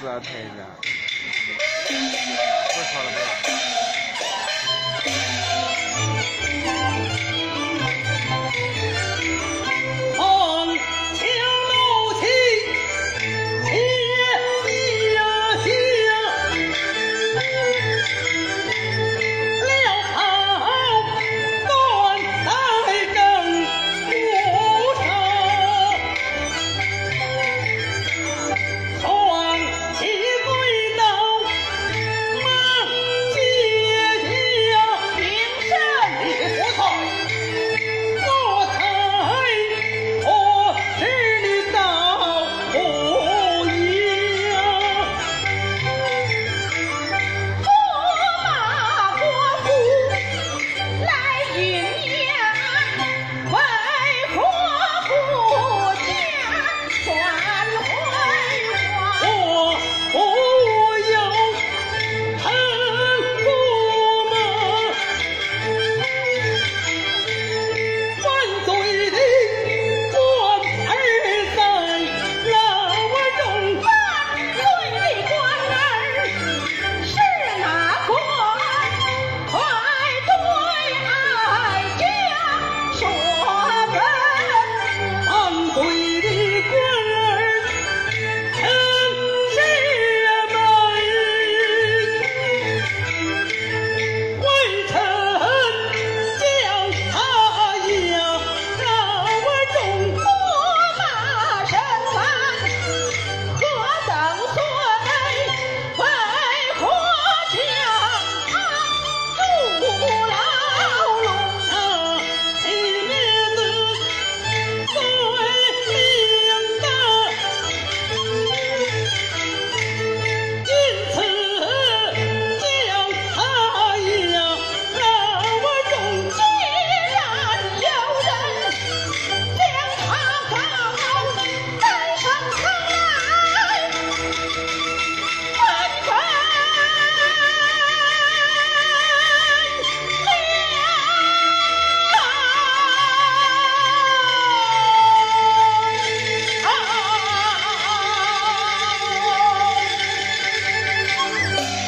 是啊太热不说了不说了。